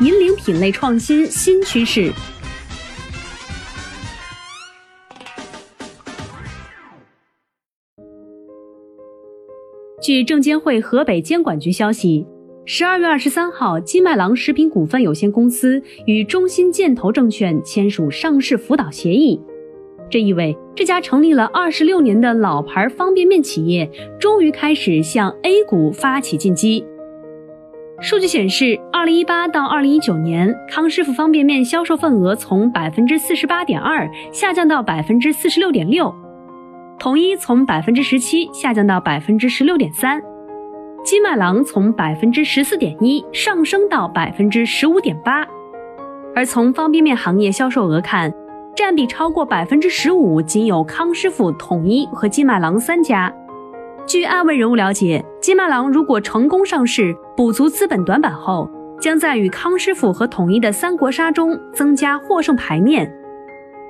引领品类创新新趋势。据证监会河北监管局消息，十二月二十三号，金麦郎食品股份有限公司与中信建投证券签署上市辅导协议。这意味这家成立了二十六年的老牌方便面企业，终于开始向 A 股发起进击。数据显示，二零一八到二零一九年，康师傅方便面销售份额从百分之四十八点二下降到百分之四十六点六，统一从百分之十七下降到百分之十六点三，金麦郎从百分之十四点一上升到百分之十五点八。而从方便面行业销售额看，占比超过百分之十五，仅有康师傅、统一和金麦郎三家。据爱问人物了解，金麦郎如果成功上市，补足资本短板后，将在与康师傅和统一的三国杀中增加获胜牌面。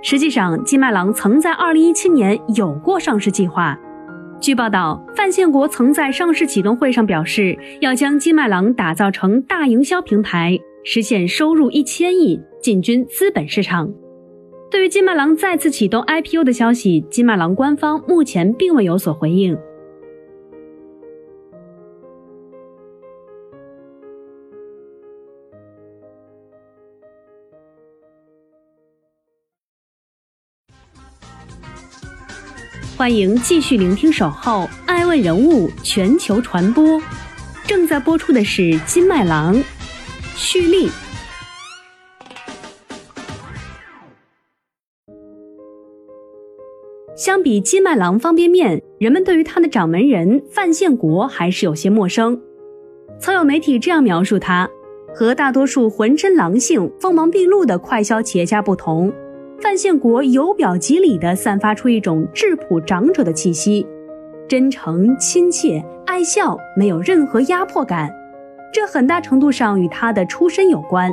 实际上，金麦郎曾在二零一七年有过上市计划。据报道，范宪国曾在上市启动会上表示，要将金麦郎打造成大营销平台，实现收入一千亿，进军资本市场。对于金麦郎再次启动 IPO 的消息，金麦郎官方目前并未有所回应。欢迎继续聆听《守候爱问人物全球传播》，正在播出的是金麦郎蓄力。相比金麦郎方便面，人们对于他的掌门人范建国还是有些陌生。曾有媒体这样描述他：和大多数浑身狼性、锋芒毕露的快消企业家不同，范宪国由表及里地散发出一种质朴长者的气息，真诚、亲切、爱笑，没有任何压迫感。这很大程度上与他的出身有关。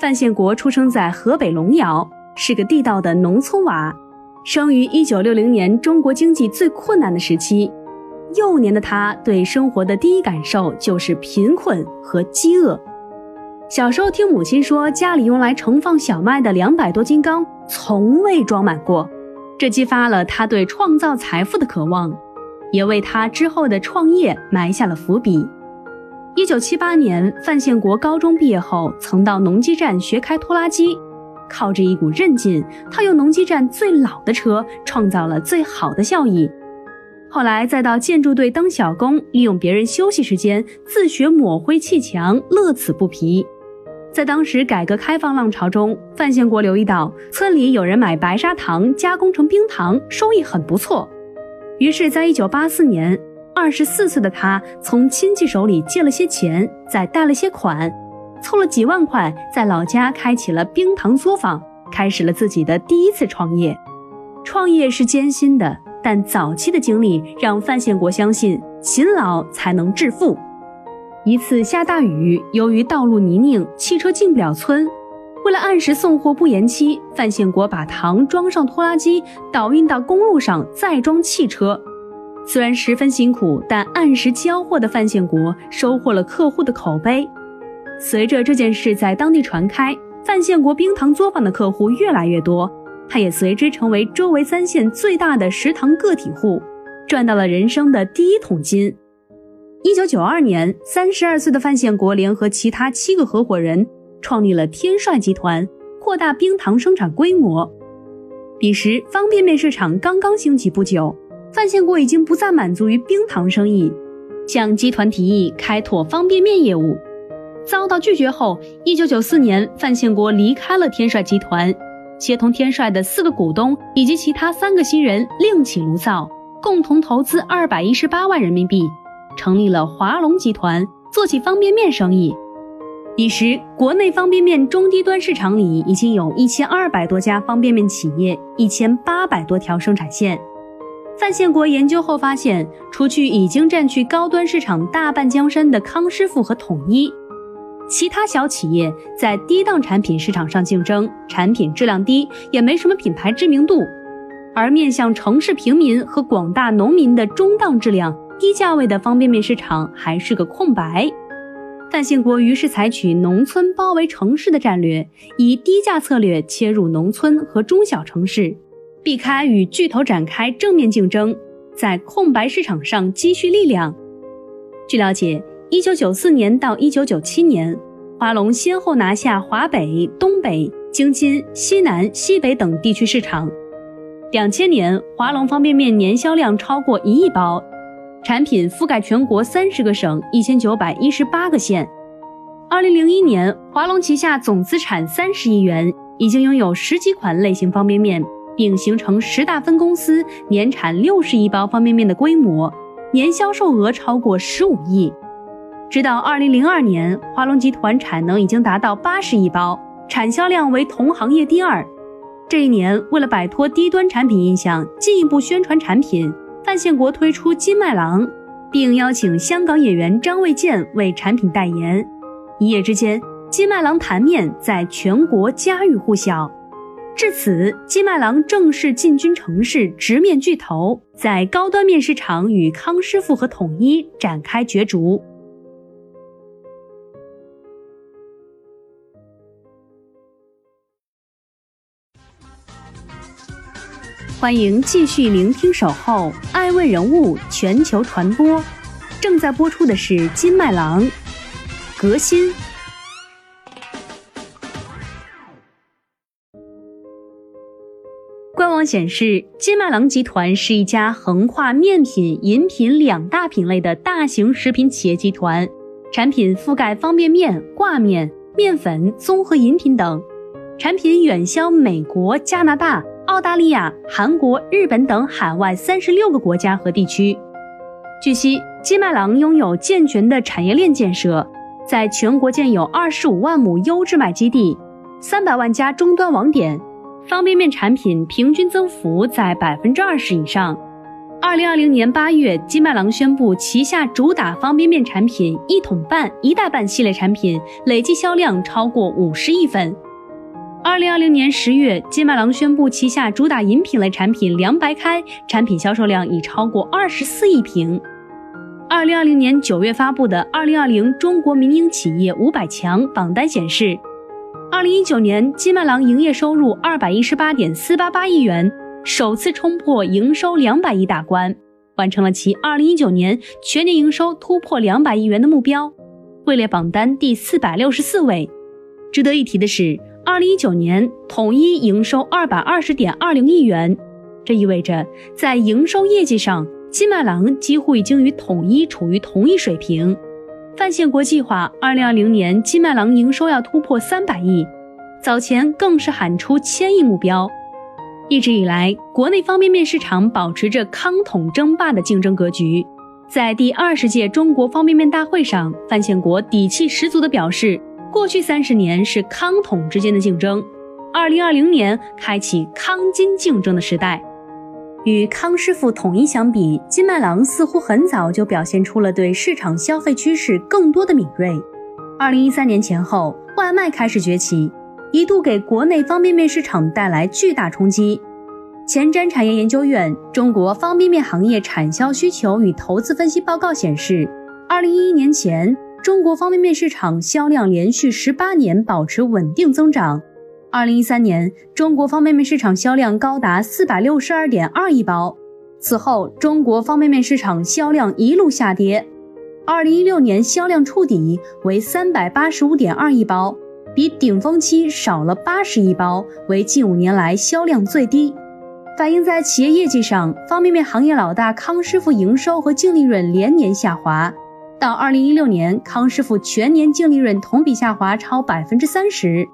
范宪国出生在河北龙窑，是个地道的农村娃。生于一九六零年，中国经济最困难的时期，幼年的他对生活的第一感受就是贫困和饥饿。小时候听母亲说，家里用来盛放小麦的两百多斤缸从未装满过，这激发了他对创造财富的渴望，也为他之后的创业埋下了伏笔。一九七八年，范宪国高中毕业后，曾到农机站学开拖拉机。靠着一股韧劲，他用农机站最老的车创造了最好的效益。后来再到建筑队当小工，利用别人休息时间自学抹灰砌墙，乐此不疲。在当时改革开放浪潮中，范宪国留意到村里有人买白砂糖加工成冰糖，收益很不错。于是，在一九八四年，二十四岁的他从亲戚手里借了些钱，再贷了些款。凑了几万块，在老家开启了冰糖作坊，开始了自己的第一次创业。创业是艰辛的，但早期的经历让范宪国相信勤劳才能致富。一次下大雨，由于道路泥泞，汽车进不了村。为了按时送货不延期，范宪国把糖装上拖拉机，倒运到公路上，再装汽车。虽然十分辛苦，但按时交货的范宪国收获了客户的口碑。随着这件事在当地传开，范宪国冰糖作坊的客户越来越多，他也随之成为周围三县最大的食堂个体户，赚到了人生的第一桶金。一九九二年，三十二岁的范宪国联合其他七个合伙人创立了天帅集团，扩大冰糖生产规模。彼时，方便面市场刚刚兴起不久，范宪国已经不再满足于冰糖生意，向集团提议开拓方便面业务。遭到拒绝后，一九九四年，范宪国离开了天帅集团，协同天帅的四个股东以及其他三个新人另起炉灶，共同投资二百一十八万人民币，成立了华龙集团，做起方便面生意。彼时，国内方便面中低端市场里已经有一千二百多家方便面企业，一千八百多条生产线。范宪国研究后发现，除去已经占据高端市场大半江山的康师傅和统一，其他小企业在低档产品市场上竞争，产品质量低，也没什么品牌知名度。而面向城市平民和广大农民的中档质量、低价位的方便面市场还是个空白。范信国于是采取农村包围城市的战略，以低价策略切入农村和中小城市，避开与巨头展开正面竞争，在空白市场上积蓄力量。据了解，一九九四年到一九九七年，华龙先后拿下华北、东北、京津、西南、西北等地区市场。两千年，华龙方便面年销量超过一亿包。产品覆盖全国三十个省一千九百一十八个县。二零零一年，华龙旗下总资产三十亿元，已经拥有十几款类型方便面，并形成十大分公司，年产六十亿包方便面的规模，年销售额超过十五亿。直到二零零二年，华龙集团产能已经达到八十亿包，产销量为同行业第二。这一年，为了摆脱低端产品印象，进一步宣传产品。范宪国推出金麦郎，并邀请香港演员张卫健为产品代言。一夜之间，金麦郎盘面在全国家喻户晓。至此，金麦郎正式进军城市，直面巨头，在高端面市场与康师傅和统一展开角逐。欢迎继续聆听《守候爱问人物全球传播》，正在播出的是金麦郎革新。官网显示，金麦郎集团是一家横跨面品、饮品两大品类的大型食品企业集团，产品覆盖方便面、挂面、面粉、综合饮品等，产品远销美国、加拿大。澳大利亚、韩国、日本等海外三十六个国家和地区。据悉，金麦郎拥有健全的产业链建设，在全国建有二十五万亩优质麦基地，三百万家终端网点，方便面产品平均增幅在百分之二十以上。二零二零年八月，金麦郎宣布旗下主打方便面产品一桶半、一袋半系列产品累计销量超过五十亿份。二零二零年十月，金麦郎宣布旗下主打饮品类产品凉白开产品销售量已超过二十四亿瓶。二零二零年九月发布的《二零二零中国民营企业五百强》榜单显示，二零一九年金麦郎营业收入二百一十八点四八八亿元，首次冲破营收两百亿大关，完成了其二零一九年全年营收突破两百亿元的目标，位列榜单第四百六十四位。值得一提的是。二零一九年，统一营收二百二十点二零亿元，这意味着在营收业绩上，金麦郎几乎已经与统一处于同一水平。范宪国计划二零二零年金麦郎营收要突破三百亿，早前更是喊出千亿目标。一直以来，国内方便面市场保持着康统争霸的竞争格局。在第二十届中国方便面大会上，范建国底气十足地表示。过去三十年是康统之间的竞争，二零二零年开启康金竞争的时代。与康师傅、统一相比，金麦郎似乎很早就表现出了对市场消费趋势更多的敏锐。二零一三年前后，外卖开始崛起，一度给国内方便面市场带来巨大冲击。前瞻产业研究院《中国方便面行业产销需求与投资分析报告》显示，二零一一年前。中国方便面市场销量连续十八年保持稳定增长。二零一三年，中国方便面市场销量高达四百六十二点二亿包。此后，中国方便面市场销量一路下跌。二零一六年销量触底为三百八十五点二亿包，比顶峰期少了八十亿包，为近五年来销量最低。反映在企业业绩上，方便面行业老大康师傅营收和净利润连年下滑。到二零一六年，康师傅全年净利润同比下滑超百分之三十。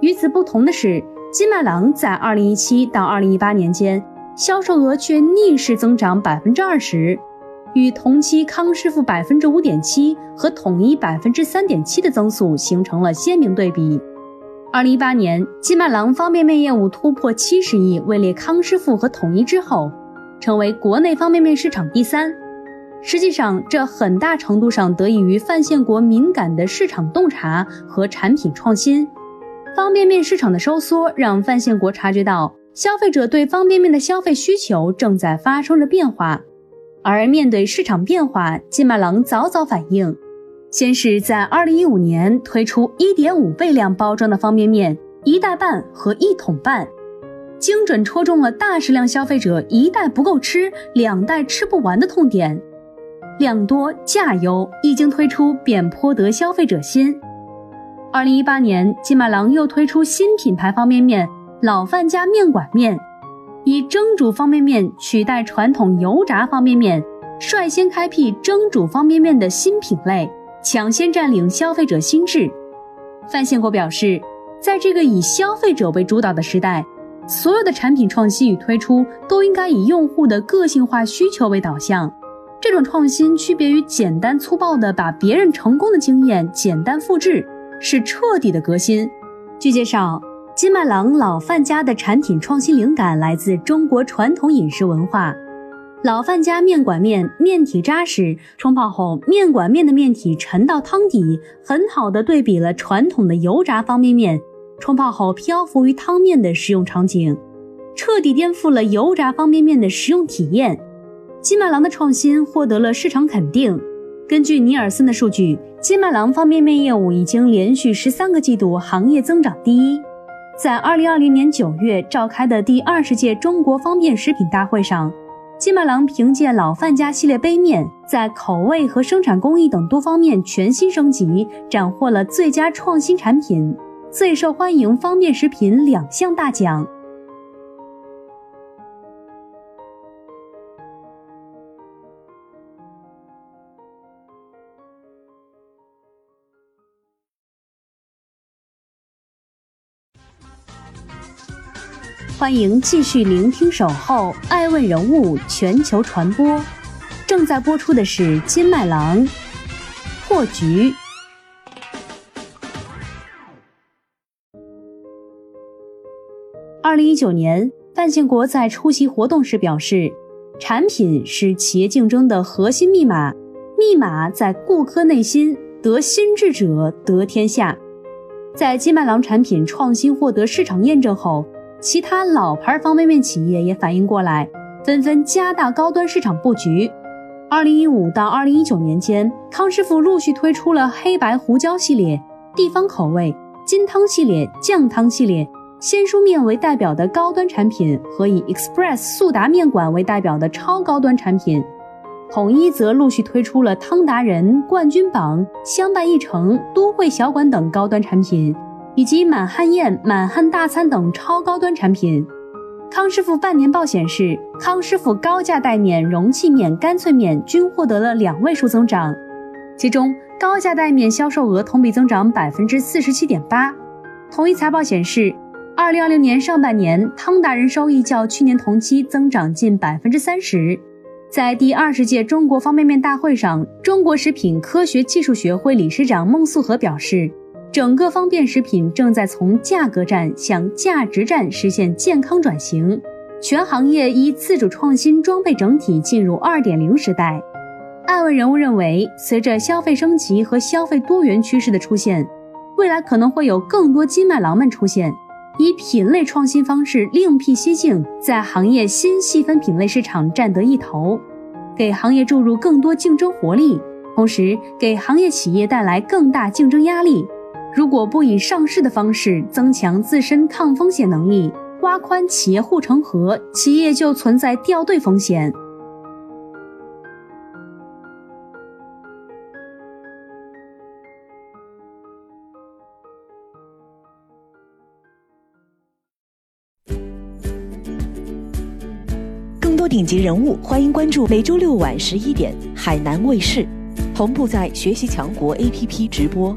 与此不同的是，金麦郎在二零一七到二零一八年间，销售额却逆势增长百分之二十。与同期康师傅百分之五点七和统一百分之三点七的增速形成了鲜明对比。二零一八年，金麦郎方便面业务突破七十亿，位列康师傅和统一之后，成为国内方便面市场第三。实际上，这很大程度上得益于范宪国敏感的市场洞察和产品创新。方便面市场的收缩，让范宪国察觉到消费者对方便面的消费需求正在发生着变化。而面对市场变化，金麦郎早早反应。先是在二零一五年推出一点五倍量包装的方便面一袋半和一桶半，精准戳中了大食量消费者一袋不够吃、两袋吃不完的痛点。量多价优，一经推出便颇得消费者心。二零一八年，金麦郎又推出新品牌方便面“老范家面馆面”，以蒸煮方便面取代传统油炸方便面，率先开辟蒸煮方便面的新品类。抢先占领消费者心智，范宪国表示，在这个以消费者为主导的时代，所有的产品创新与推出都应该以用户的个性化需求为导向。这种创新区别于简单粗暴的把别人成功的经验简单复制，是彻底的革新。据介绍，金麦郎老范家的产品创新灵感来自中国传统饮食文化。老范家面馆面面体扎实，冲泡后面馆面的面体沉到汤底，很好的对比了传统的油炸方便面冲泡后漂浮于汤面的食用场景，彻底颠覆了油炸方便面的食用体验。金麦郎的创新获得了市场肯定。根据尼尔森的数据，金麦郎方便面业务已经连续十三个季度行业增长第一。在二零二零年九月召开的第二十届中国方便食品大会上。金麦郎凭借老范家系列杯面，在口味和生产工艺等多方面全新升级，斩获了最佳创新产品、最受欢迎方便食品两项大奖。欢迎继续聆听《守候爱问人物全球传播》，正在播出的是金麦郎破局。二零一九年，范建国在出席活动时表示：“产品是企业竞争的核心密码，密码在顾客内心，得心智者得天下。”在金麦郎产品创新获得市场验证后。其他老牌方便面企业也反应过来，纷纷加大高端市场布局。二零一五到二零一九年间，康师傅陆续推出了黑白胡椒系列、地方口味、金汤系列、酱汤系列、鲜蔬面为代表的高端产品和以 Express 速达面馆为代表的超高端产品。统一则陆续推出了汤达人、冠军榜、相伴一城、都会小馆等高端产品。以及满汉宴、满汉大餐等超高端产品。康师傅半年报显示，康师傅高价带面、容器面、干脆面均获得了两位数增长，其中高价带面销售额同比增长百分之四十七点八。统一财报显示，二零二零年上半年汤达人收益较去年同期增长近百分之三十。在第二十届中国方便面大会上，中国食品科学技术学会理事长孟素和表示。整个方便食品正在从价格战向价值战实现健康转型，全行业以自主创新装备整体进入二点零时代。爱问人物认为，随着消费升级和消费多元趋势的出现，未来可能会有更多金麦郎们出现，以品类创新方式另辟蹊径，在行业新细分品类市场占得一头，给行业注入更多竞争活力，同时给行业企业带来更大竞争压力。如果不以上市的方式增强自身抗风险能力，挖宽企业护城河，企业就存在掉队风险。更多顶级人物，欢迎关注每周六晚十一点海南卫视，同步在学习强国 APP 直播。